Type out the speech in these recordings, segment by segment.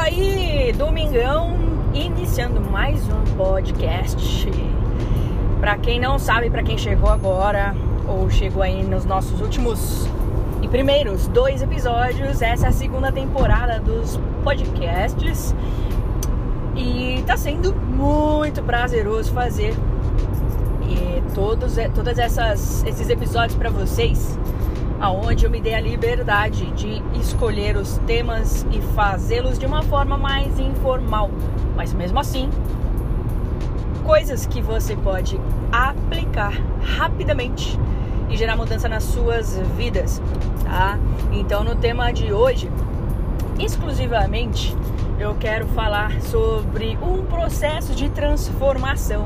aí, domingão, iniciando mais um podcast. Para quem não sabe, para quem chegou agora ou chegou aí nos nossos últimos e primeiros dois episódios, essa é a segunda temporada dos podcasts. E tá sendo muito prazeroso fazer e todos todas essas esses episódios para vocês aonde eu me dei a liberdade de escolher os temas e fazê-los de uma forma mais informal, mas mesmo assim, coisas que você pode aplicar rapidamente e gerar mudança nas suas vidas, tá? Então, no tema de hoje, exclusivamente, eu quero falar sobre um processo de transformação,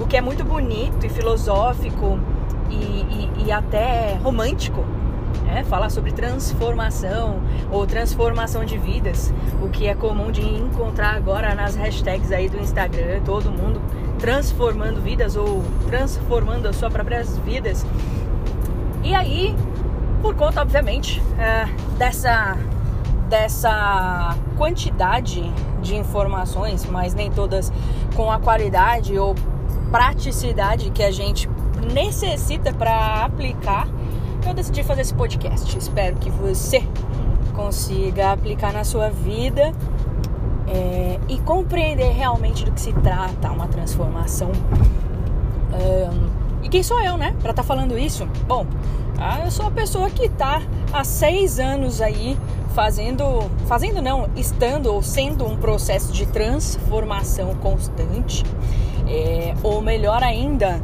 o que é muito bonito e filosófico e, e, e até romântico é, falar sobre transformação ou transformação de vidas, o que é comum de encontrar agora nas hashtags aí do Instagram, todo mundo transformando vidas ou transformando as suas próprias vidas. E aí, por conta, obviamente, é, dessa, dessa quantidade de informações, mas nem todas com a qualidade ou praticidade que a gente necessita para aplicar eu decidi fazer esse podcast. Espero que você consiga aplicar na sua vida é, e compreender realmente do que se trata uma transformação. Um, e quem sou eu, né, para estar tá falando isso? Bom, ah, eu sou a pessoa que está há seis anos aí fazendo, fazendo não, estando ou sendo um processo de transformação constante, é, ou melhor ainda,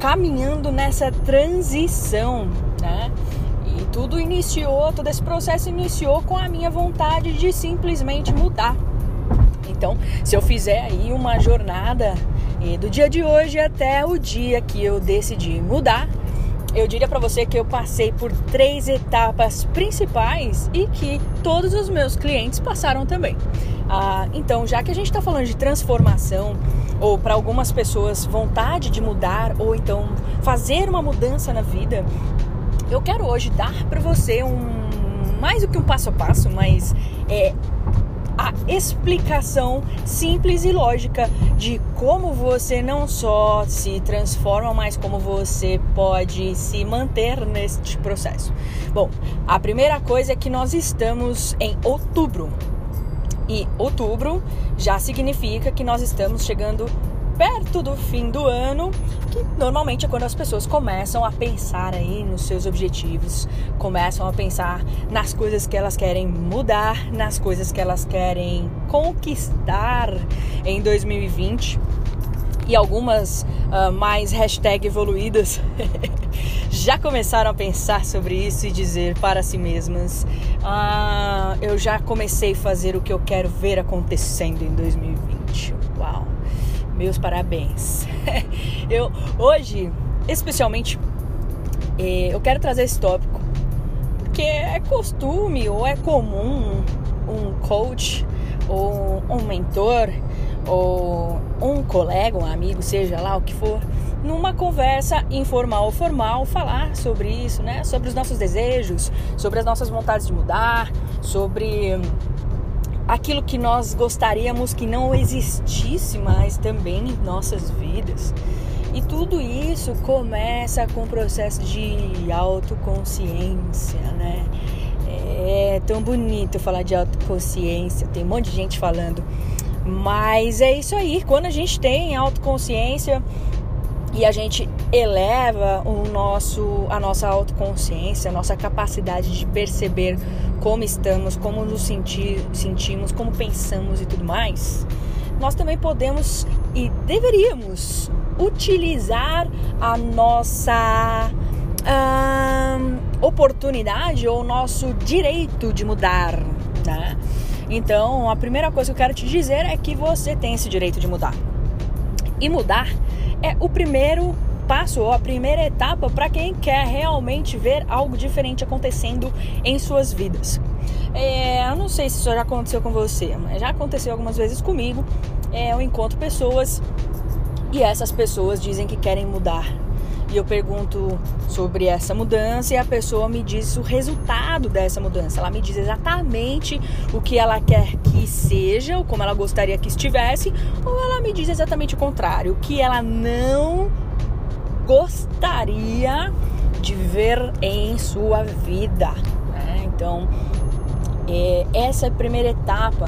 caminhando nessa transição né? E tudo iniciou, todo esse processo iniciou com a minha vontade de simplesmente mudar. Então, se eu fizer aí uma jornada do dia de hoje até o dia que eu decidi mudar, eu diria para você que eu passei por três etapas principais e que todos os meus clientes passaram também. Ah, então, já que a gente está falando de transformação, ou para algumas pessoas vontade de mudar, ou então fazer uma mudança na vida, eu quero hoje dar para você um mais do que um passo a passo, mas é a explicação simples e lógica de como você não só se transforma, mas como você pode se manter neste processo. Bom, a primeira coisa é que nós estamos em outubro. E outubro já significa que nós estamos chegando perto do fim do ano, que normalmente é quando as pessoas começam a pensar aí nos seus objetivos, começam a pensar nas coisas que elas querem mudar, nas coisas que elas querem conquistar em 2020 e algumas uh, mais hashtag evoluídas já começaram a pensar sobre isso e dizer para si mesmas: ah, eu já comecei a fazer o que eu quero ver acontecendo em 2020. Uau! Meus parabéns. eu hoje, especialmente, eh, eu quero trazer esse tópico porque é costume ou é comum um coach ou um mentor ou um colega, um amigo, seja lá o que for, numa conversa informal ou formal, falar sobre isso, né? Sobre os nossos desejos, sobre as nossas vontades de mudar, sobre aquilo que nós gostaríamos que não existisse mais também em nossas vidas. E tudo isso começa com o processo de autoconsciência, né? É tão bonito falar de autoconsciência, tem um monte de gente falando. Mas é isso aí, quando a gente tem autoconsciência e a gente eleva o nosso, a nossa autoconsciência, a nossa capacidade de perceber como estamos, como nos sentir, sentimos, como pensamos e tudo mais, nós também podemos e deveríamos utilizar a nossa hum, oportunidade ou nosso direito de mudar, né? Então, a primeira coisa que eu quero te dizer é que você tem esse direito de mudar. E mudar é o primeiro passo ou a primeira etapa para quem quer realmente ver algo diferente acontecendo em suas vidas. É, eu não sei se isso já aconteceu com você, mas já aconteceu algumas vezes comigo. É, eu encontro pessoas e essas pessoas dizem que querem mudar. E eu pergunto sobre essa mudança e a pessoa me diz o resultado dessa mudança. Ela me diz exatamente o que ela quer que seja, ou como ela gostaria que estivesse, ou ela me diz exatamente o contrário, o que ela não gostaria de ver em sua vida. Né? Então, é, essa é a primeira etapa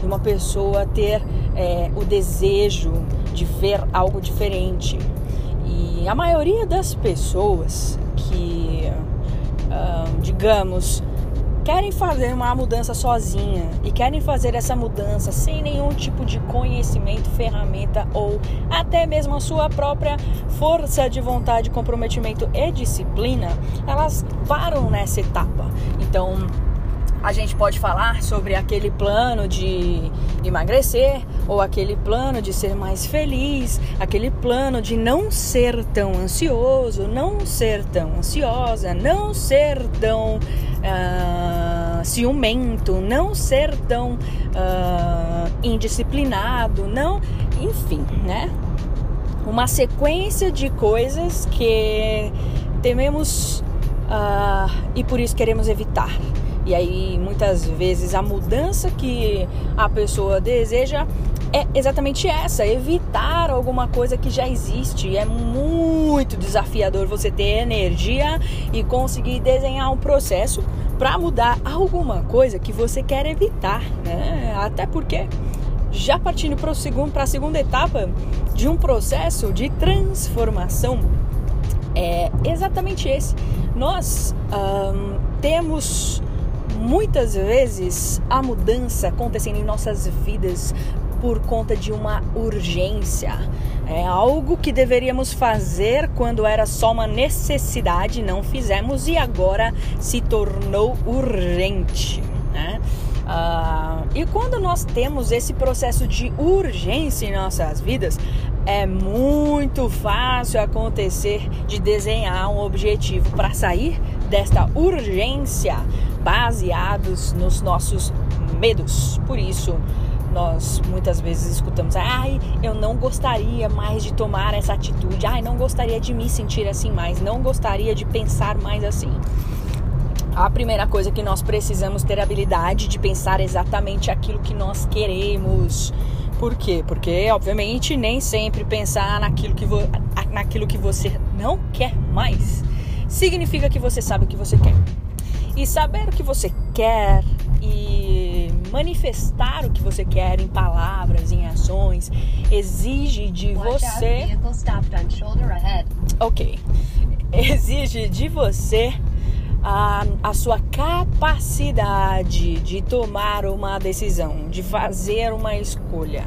de uma pessoa ter é, o desejo de ver algo diferente. E a maioria das pessoas que, uh, digamos, querem fazer uma mudança sozinha e querem fazer essa mudança sem nenhum tipo de conhecimento, ferramenta ou até mesmo a sua própria força de vontade, comprometimento e disciplina, elas param nessa etapa. Então, a gente pode falar sobre aquele plano de emagrecer ou aquele plano de ser mais feliz, aquele plano de não ser tão ansioso, não ser tão ansiosa, não ser tão uh, ciumento, não ser tão uh, indisciplinado, não, enfim, né? Uma sequência de coisas que tememos uh, e por isso queremos evitar. E aí muitas vezes a mudança que a pessoa deseja é exatamente essa, evitar alguma coisa que já existe. É muito desafiador você ter energia e conseguir desenhar um processo para mudar alguma coisa que você quer evitar, né? Até porque já partindo para segundo, a segunda etapa de um processo de transformação é exatamente esse. Nós temos muitas vezes a mudança acontecendo em nossas vidas por conta de uma urgência. É algo que deveríamos fazer quando era só uma necessidade, não fizemos e agora se tornou urgente. Né? Uh, e quando nós temos esse processo de urgência em nossas vidas, é muito fácil acontecer de desenhar um objetivo para sair desta urgência baseados nos nossos medos. Por isso, nós muitas vezes escutamos: ai, eu não gostaria mais de tomar essa atitude, ai, não gostaria de me sentir assim mais, não gostaria de pensar mais assim. A primeira coisa que nós precisamos ter habilidade de pensar exatamente aquilo que nós queremos. Por quê? Porque, obviamente, nem sempre pensar naquilo que, naquilo que você não quer mais significa que você sabe o que você quer. E saber o que você quer e manifestar o que você quer em palavras, em ações, exige de você. Ok. Exige de você a, a sua capacidade de tomar uma decisão, de fazer uma escolha.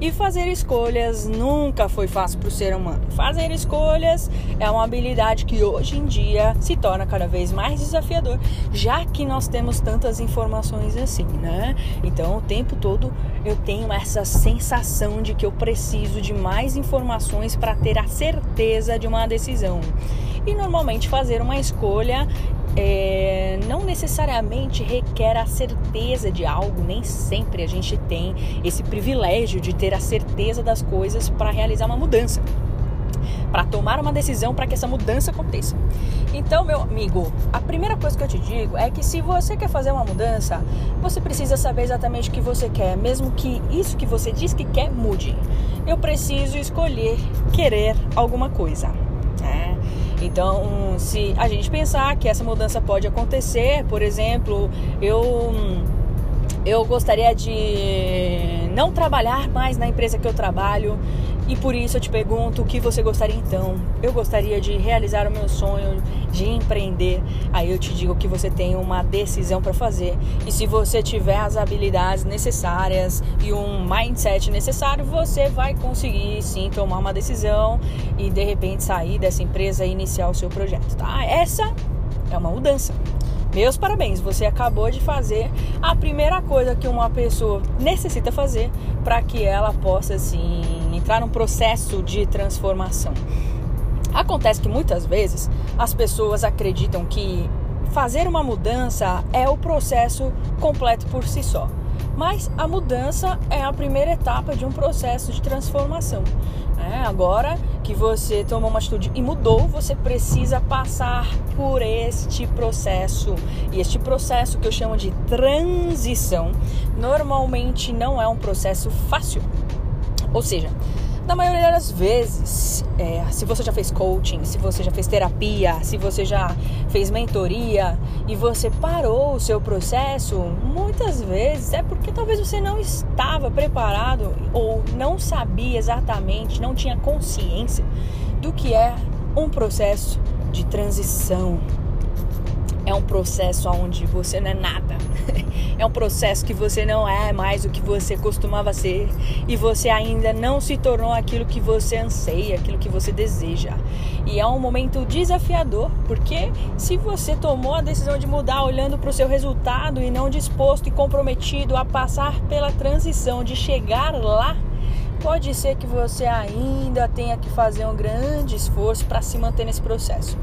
E fazer escolhas nunca foi fácil para o ser humano. Fazer escolhas é uma habilidade que hoje em dia se torna cada vez mais desafiador, já que nós temos tantas informações assim, né? Então, o tempo todo eu tenho essa sensação de que eu preciso de mais informações para ter a certeza de uma decisão. E normalmente fazer uma escolha é, não necessariamente requer a certeza de algo, nem sempre a gente tem esse privilégio de ter a certeza das coisas para realizar uma mudança, para tomar uma decisão para que essa mudança aconteça. Então, meu amigo, a primeira coisa que eu te digo é que se você quer fazer uma mudança, você precisa saber exatamente o que você quer, mesmo que isso que você diz que quer mude. Eu preciso escolher querer alguma coisa. Então, se a gente pensar que essa mudança pode acontecer, por exemplo, eu eu gostaria de não trabalhar mais na empresa que eu trabalho e por isso eu te pergunto o que você gostaria então. Eu gostaria de realizar o meu sonho de empreender. Aí eu te digo que você tem uma decisão para fazer. E se você tiver as habilidades necessárias e um mindset necessário, você vai conseguir sim tomar uma decisão e de repente sair dessa empresa e iniciar o seu projeto, tá? Essa é uma mudança. Meus parabéns, você acabou de fazer a primeira coisa que uma pessoa necessita fazer para que ela possa assim entrar num processo de transformação. Acontece que muitas vezes as pessoas acreditam que fazer uma mudança é o processo completo por si só. Mas a mudança é a primeira etapa de um processo de transformação. É, agora que você tomou uma atitude e mudou, você precisa passar por este processo. E este processo que eu chamo de transição, normalmente não é um processo fácil. Ou seja, na maioria das vezes, é, se você já fez coaching, se você já fez terapia, se você já fez mentoria e você parou o seu processo, muitas vezes é porque talvez você não estava preparado ou não sabia exatamente, não tinha consciência do que é um processo de transição. É um processo onde você não é nada. É um processo que você não é mais o que você costumava ser e você ainda não se tornou aquilo que você anseia, aquilo que você deseja. E é um momento desafiador, porque se você tomou a decisão de mudar olhando para o seu resultado e não disposto e comprometido a passar pela transição de chegar lá, pode ser que você ainda tenha que fazer um grande esforço para se manter nesse processo.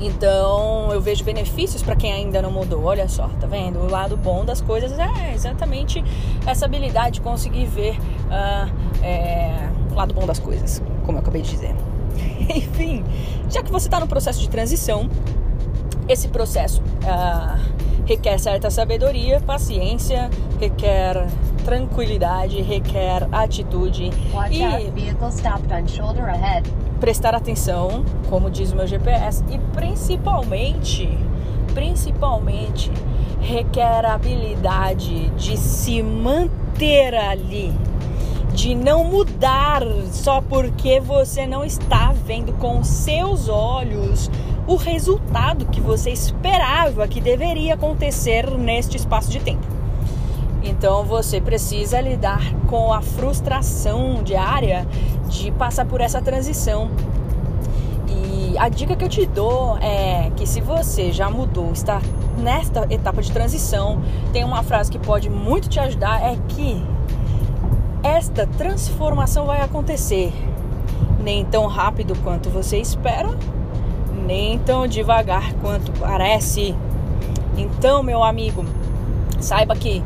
Então eu vejo benefícios para quem ainda não mudou. Olha só, tá vendo? O lado bom das coisas é exatamente essa habilidade de conseguir ver uh, é, o lado bom das coisas, como eu acabei de dizer. Enfim, já que você está no processo de transição, esse processo uh, requer certa sabedoria, paciência, requer tranquilidade, requer atitude Watch e prestar atenção, como diz o meu GPS, e principalmente, principalmente requer a habilidade de se manter ali, de não mudar só porque você não está vendo com seus olhos o resultado que você esperava que deveria acontecer neste espaço de tempo. Então você precisa lidar com a frustração diária de passar por essa transição. E a dica que eu te dou é que se você já mudou, está nesta etapa de transição, tem uma frase que pode muito te ajudar é que esta transformação vai acontecer nem tão rápido quanto você espera, nem tão devagar quanto parece. Então, meu amigo, saiba que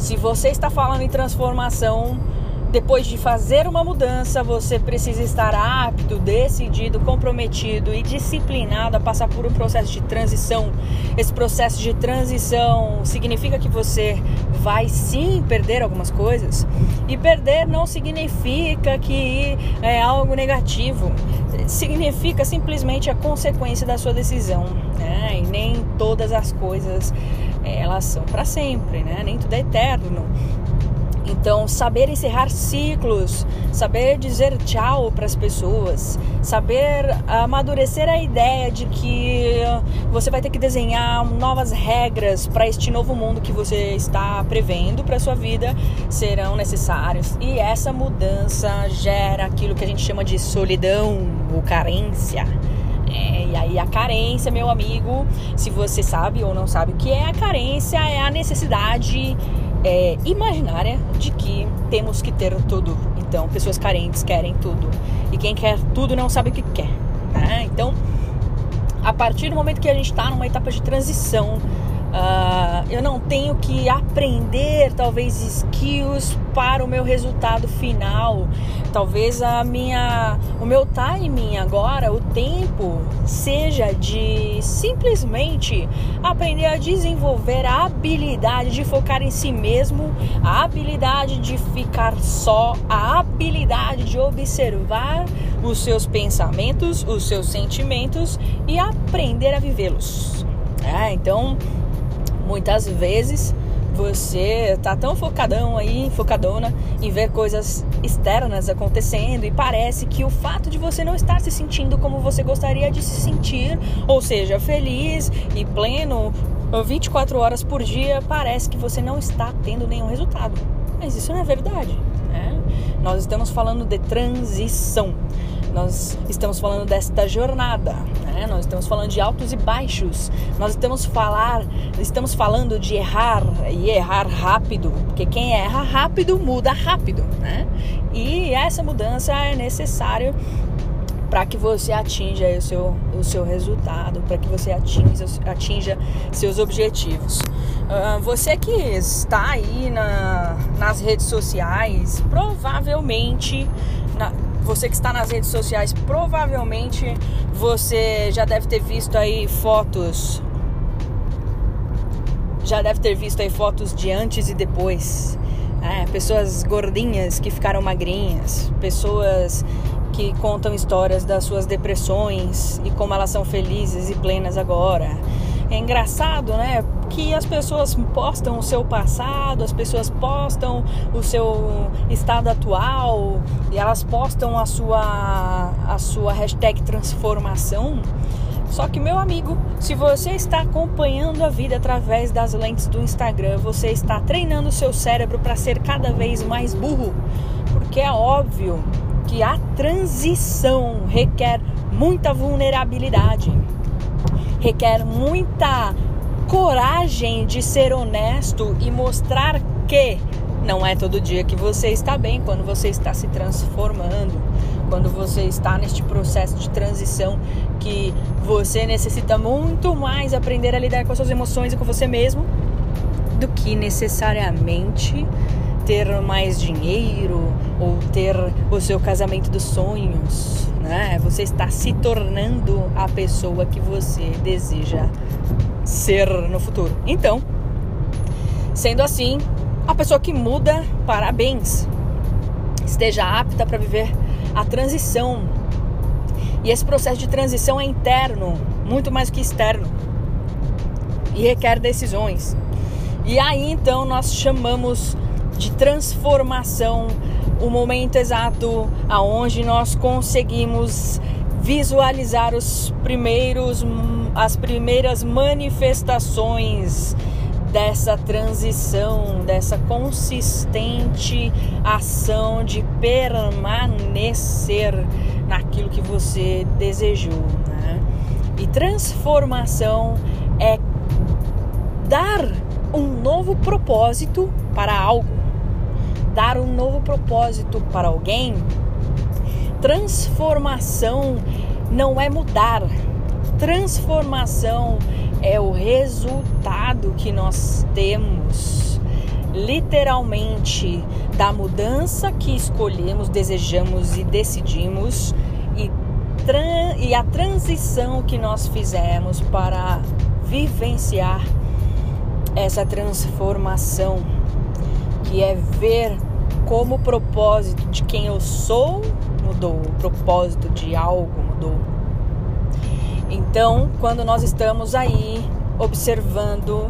se você está falando em transformação, depois de fazer uma mudança, você precisa estar apto, decidido, comprometido e disciplinado a passar por um processo de transição. Esse processo de transição significa que você vai sim perder algumas coisas. E perder não significa que é algo negativo. Significa simplesmente a consequência da sua decisão. Né? E nem todas as coisas elas são para sempre, né? Nem tudo é eterno. Então, saber encerrar ciclos, saber dizer tchau para as pessoas, saber amadurecer a ideia de que você vai ter que desenhar novas regras para este novo mundo que você está prevendo para sua vida serão necessários. E essa mudança gera aquilo que a gente chama de solidão ou carência. É, e aí a carência, meu amigo, se você sabe ou não sabe o que é a carência, é a necessidade é, imaginária de que temos que ter tudo. Então, pessoas carentes querem tudo. E quem quer tudo não sabe o que quer. Né? Então, a partir do momento que a gente está numa etapa de transição, Uh, eu não tenho que aprender talvez skills para o meu resultado final. Talvez a minha, o meu timing agora, o tempo, seja de simplesmente aprender a desenvolver a habilidade de focar em si mesmo, a habilidade de ficar só, a habilidade de observar os seus pensamentos, os seus sentimentos e aprender a vivê-los. É, então Muitas vezes você tá tão focadão aí, focadona em ver coisas externas acontecendo e parece que o fato de você não estar se sentindo como você gostaria de se sentir, ou seja, feliz e pleno 24 horas por dia, parece que você não está tendo nenhum resultado. Mas isso não é verdade. Né? Nós estamos falando de transição. Nós estamos falando desta jornada, né? Nós estamos falando de altos e baixos. Nós estamos falar, estamos falando de errar e errar rápido, porque quem erra rápido muda rápido, né? E essa mudança é necessária para que você atinja o seu, o seu resultado, para que você atinja, atinja seus objetivos. Uh, você que está aí na, nas redes sociais, provavelmente na, você que está nas redes sociais, provavelmente você já deve ter visto aí fotos. Já deve ter visto aí fotos de antes e depois. É, pessoas gordinhas que ficaram magrinhas, pessoas que contam histórias das suas depressões e como elas são felizes e plenas agora. É engraçado, né? Que as pessoas postam o seu passado, as pessoas postam o seu estado atual e elas postam a sua a sua hashtag transformação. Só que, meu amigo, se você está acompanhando a vida através das lentes do Instagram, você está treinando o seu cérebro para ser cada vez mais burro. Porque é óbvio que a transição requer muita vulnerabilidade, requer muita coragem de ser honesto e mostrar que não é todo dia que você está bem quando você está se transformando, quando você está neste processo de transição que você necessita muito mais aprender a lidar com as suas emoções e com você mesmo do que necessariamente ter mais dinheiro ter o seu casamento dos sonhos, né? Você está se tornando a pessoa que você deseja ser no futuro. Então, sendo assim, a pessoa que muda, parabéns. Esteja apta para viver a transição. E esse processo de transição é interno, muito mais que externo. E requer decisões. E aí então nós chamamos de transformação, o momento exato aonde nós conseguimos visualizar os primeiros as primeiras manifestações dessa transição, dessa consistente ação de permanecer naquilo que você desejou. Né? E transformação é dar um novo propósito para algo dar um novo propósito para alguém, transformação não é mudar, transformação é o resultado que nós temos, literalmente, da mudança que escolhemos, desejamos e decidimos e, e a transição que nós fizemos para vivenciar essa transformação que é ver como o propósito de quem eu sou mudou, o propósito de algo mudou. Então, quando nós estamos aí observando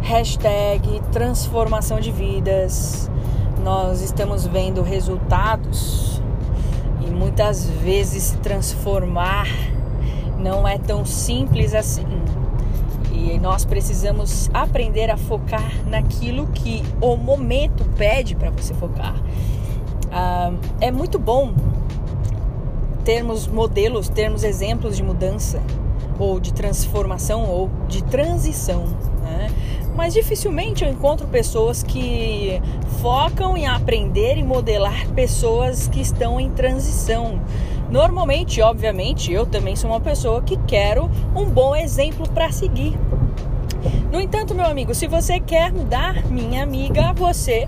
hashtag transformação de vidas, nós estamos vendo resultados e muitas vezes se transformar não é tão simples assim. E nós precisamos aprender a focar naquilo que o momento pede para você focar. Ah, é muito bom termos modelos, termos exemplos de mudança, ou de transformação, ou de transição. Né? Mas dificilmente eu encontro pessoas que focam em aprender e modelar pessoas que estão em transição. Normalmente, obviamente, eu também sou uma pessoa que quero um bom exemplo para seguir. No entanto, meu amigo, se você quer mudar, minha amiga, você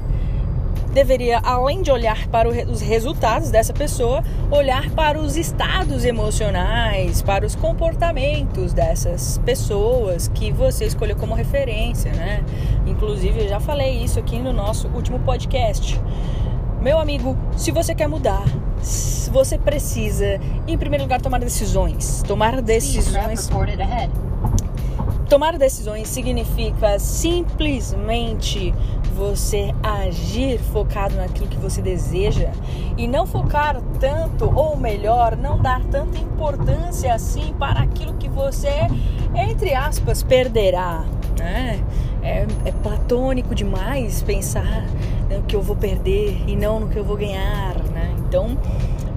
deveria, além de olhar para os resultados dessa pessoa, olhar para os estados emocionais, para os comportamentos dessas pessoas que você escolheu como referência, né? Inclusive, eu já falei isso aqui no nosso último podcast. Meu amigo, se você quer mudar, você precisa, em primeiro lugar, tomar decisões. Tomar decisões. Tomar decisões significa simplesmente você agir focado naquilo que você deseja e não focar tanto, ou melhor, não dar tanta importância assim para aquilo que você, entre aspas, perderá. Né? É, é platônico demais pensar no que eu vou perder e não no que eu vou ganhar. Né? Então,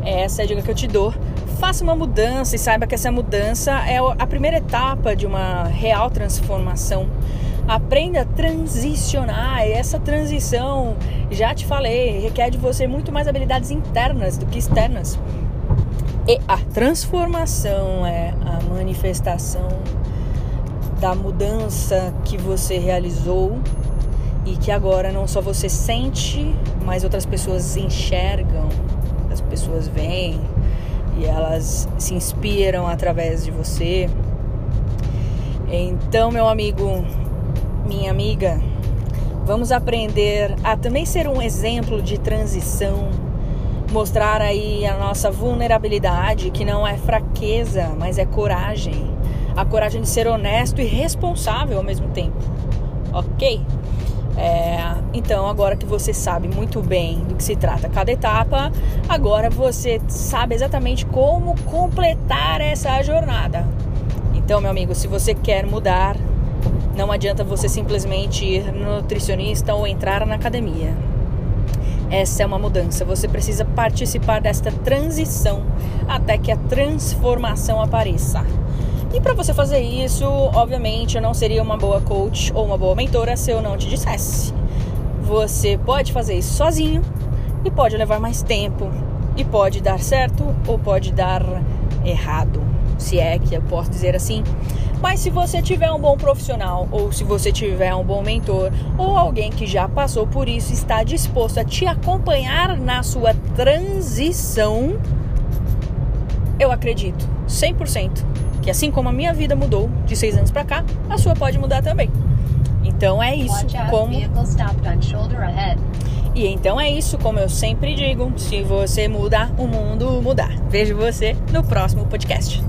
essa é a dica que eu te dou. Faça uma mudança e saiba que essa mudança é a primeira etapa de uma real transformação. Aprenda a transicionar. E essa transição, já te falei, requer de você muito mais habilidades internas do que externas. E a transformação é a manifestação da mudança que você realizou e que agora não só você sente, mas outras pessoas enxergam as pessoas veem e elas se inspiram através de você. Então, meu amigo, minha amiga, vamos aprender a também ser um exemplo de transição, mostrar aí a nossa vulnerabilidade, que não é fraqueza, mas é coragem. A coragem de ser honesto e responsável ao mesmo tempo. Ok? É, então, agora que você sabe muito bem do que se trata cada etapa, agora você sabe exatamente como completar essa jornada. Então, meu amigo, se você quer mudar, não adianta você simplesmente ir no nutricionista ou entrar na academia. Essa é uma mudança. Você precisa participar desta transição até que a transformação apareça. E para você fazer isso, obviamente, eu não seria uma boa coach ou uma boa mentora se eu não te dissesse. Você pode fazer isso sozinho e pode levar mais tempo e pode dar certo ou pode dar errado, se é que eu posso dizer assim. Mas se você tiver um bom profissional ou se você tiver um bom mentor ou alguém que já passou por isso está disposto a te acompanhar na sua transição, eu acredito 100% que assim como a minha vida mudou de seis anos para cá, a sua pode mudar também. Então é isso como e então é isso como eu sempre digo, se você mudar, o mundo mudar. Vejo você no próximo podcast.